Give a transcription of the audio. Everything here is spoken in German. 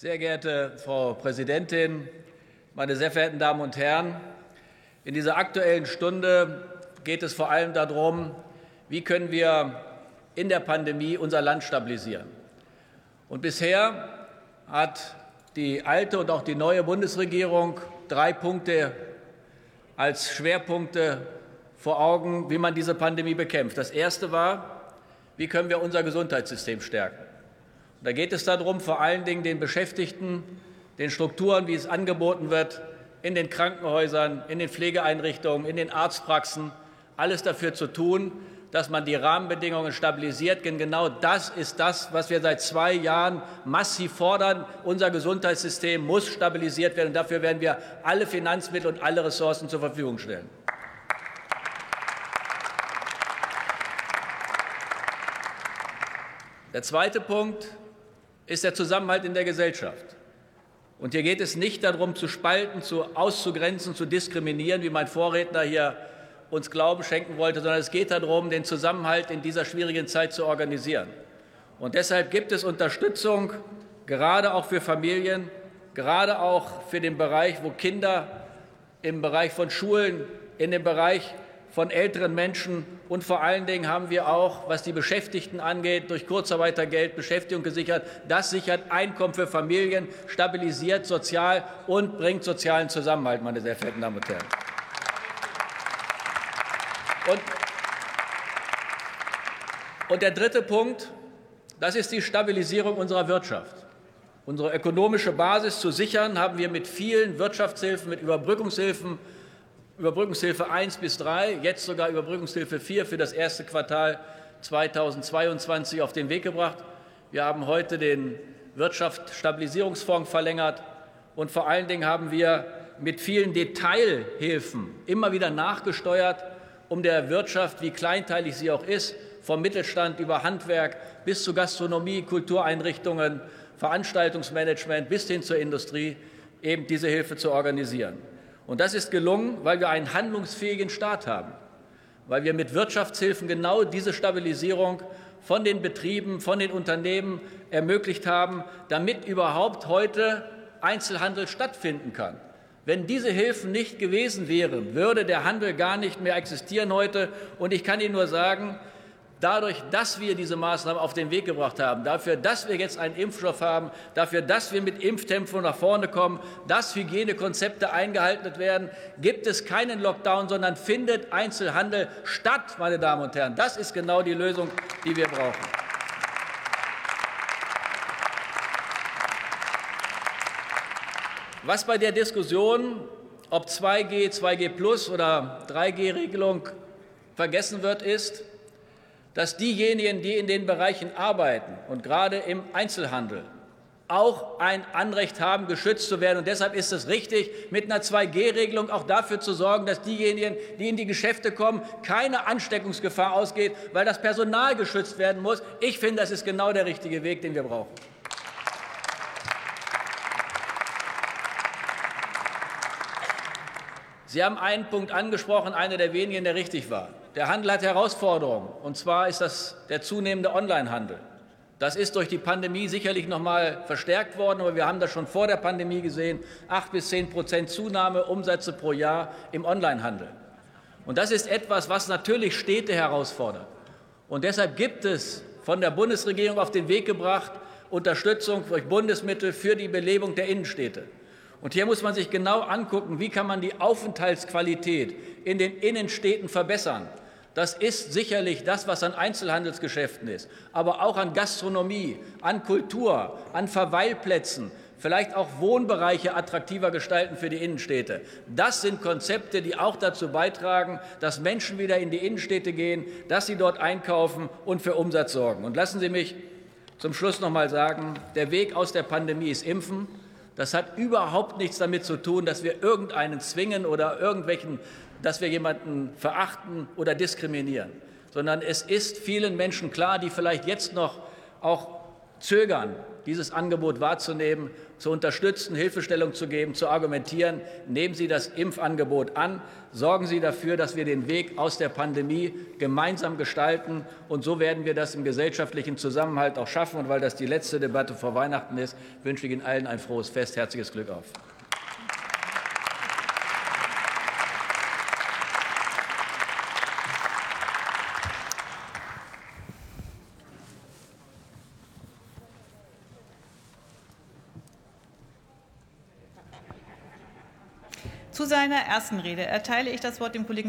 Sehr geehrte Frau Präsidentin, meine sehr verehrten Damen und Herren! In dieser Aktuellen Stunde geht es vor allem darum, wie können wir in der Pandemie unser Land stabilisieren. Und bisher hat die alte und auch die neue Bundesregierung drei Punkte als Schwerpunkte vor Augen, wie man diese Pandemie bekämpft. Das erste war, wie können wir unser Gesundheitssystem stärken. Da geht es darum, vor allen Dingen den Beschäftigten, den Strukturen, wie es angeboten wird, in den Krankenhäusern, in den Pflegeeinrichtungen, in den Arztpraxen, alles dafür zu tun, dass man die Rahmenbedingungen stabilisiert. Denn genau das ist das, was wir seit zwei Jahren massiv fordern. Unser Gesundheitssystem muss stabilisiert werden. Und dafür werden wir alle Finanzmittel und alle Ressourcen zur Verfügung stellen. Der zweite Punkt ist der Zusammenhalt in der Gesellschaft. Und hier geht es nicht darum, zu spalten, zu auszugrenzen, zu diskriminieren, wie mein Vorredner hier uns Glauben schenken wollte, sondern es geht darum, den Zusammenhalt in dieser schwierigen Zeit zu organisieren. Und deshalb gibt es Unterstützung, gerade auch für Familien, gerade auch für den Bereich, wo Kinder im Bereich von Schulen, in dem Bereich von älteren Menschen und vor allen Dingen haben wir auch, was die Beschäftigten angeht, durch Kurzarbeitergeld Beschäftigung gesichert. Das sichert Einkommen für Familien, stabilisiert sozial und bringt sozialen Zusammenhalt, meine sehr verehrten Damen und Herren. Und, und der dritte Punkt, das ist die Stabilisierung unserer Wirtschaft. Unsere ökonomische Basis zu sichern, haben wir mit vielen Wirtschaftshilfen, mit Überbrückungshilfen, Überbrückungshilfe 1 bis 3, jetzt sogar Überbrückungshilfe 4 für das erste Quartal 2022 auf den Weg gebracht. Wir haben heute den Wirtschaftsstabilisierungsfonds verlängert und vor allen Dingen haben wir mit vielen Detailhilfen immer wieder nachgesteuert, um der Wirtschaft, wie kleinteilig sie auch ist, vom Mittelstand über Handwerk bis zu Gastronomie, Kultureinrichtungen, Veranstaltungsmanagement bis hin zur Industrie eben diese Hilfe zu organisieren. Und das ist gelungen, weil wir einen handlungsfähigen Staat haben, weil wir mit Wirtschaftshilfen genau diese Stabilisierung von den Betrieben, von den Unternehmen ermöglicht haben, damit überhaupt heute Einzelhandel stattfinden kann. Wenn diese Hilfen nicht gewesen wären, würde der Handel gar nicht mehr existieren heute. Und ich kann Ihnen nur sagen, dadurch, dass wir diese Maßnahmen auf den Weg gebracht haben, dafür, dass wir jetzt einen Impfstoff haben, dafür, dass wir mit Impftempo nach vorne kommen, dass Hygienekonzepte eingehalten werden, gibt es keinen Lockdown, sondern findet Einzelhandel statt, meine Damen und Herren. Das ist genau die Lösung, die wir brauchen. Was bei der Diskussion, ob 2G, 2G Plus oder 3G-Regelung vergessen wird, ist, dass diejenigen, die in den Bereichen arbeiten und gerade im Einzelhandel auch ein Anrecht haben, geschützt zu werden. Und deshalb ist es richtig, mit einer 2G-Regelung auch dafür zu sorgen, dass diejenigen, die in die Geschäfte kommen, keine Ansteckungsgefahr ausgeht, weil das Personal geschützt werden muss. Ich finde, das ist genau der richtige Weg, den wir brauchen. Sie haben einen Punkt angesprochen, einer der wenigen, der richtig war. Der Handel hat Herausforderungen, und zwar ist das der zunehmende Onlinehandel. Das ist durch die Pandemie sicherlich noch mal verstärkt worden, aber wir haben das schon vor der Pandemie gesehen: acht bis zehn Prozent Zunahme Umsätze pro Jahr im Onlinehandel. Und das ist etwas, was natürlich Städte herausfordert. Und deshalb gibt es von der Bundesregierung auf den Weg gebracht Unterstützung durch Bundesmittel für die Belebung der Innenstädte. Und hier muss man sich genau angucken, wie kann man die Aufenthaltsqualität in den Innenstädten verbessern. Das ist sicherlich das, was an Einzelhandelsgeschäften ist, aber auch an Gastronomie, an Kultur, an Verweilplätzen, vielleicht auch Wohnbereiche attraktiver gestalten für die Innenstädte. Das sind Konzepte, die auch dazu beitragen, dass Menschen wieder in die Innenstädte gehen, dass sie dort einkaufen und für Umsatz sorgen. Und lassen Sie mich zum Schluss noch mal sagen, der Weg aus der Pandemie ist Impfen. Das hat überhaupt nichts damit zu tun, dass wir irgendeinen zwingen oder irgendwelchen, dass wir jemanden verachten oder diskriminieren, sondern es ist vielen Menschen klar, die vielleicht jetzt noch auch zögern, dieses Angebot wahrzunehmen, zu unterstützen, Hilfestellung zu geben, zu argumentieren. Nehmen Sie das Impfangebot an. Sorgen Sie dafür, dass wir den Weg aus der Pandemie gemeinsam gestalten. Und so werden wir das im gesellschaftlichen Zusammenhalt auch schaffen. Und weil das die letzte Debatte vor Weihnachten ist, wünsche ich Ihnen allen ein frohes Fest. Herzliches Glück auf. Zu seiner ersten Rede erteile ich das Wort dem Kollegen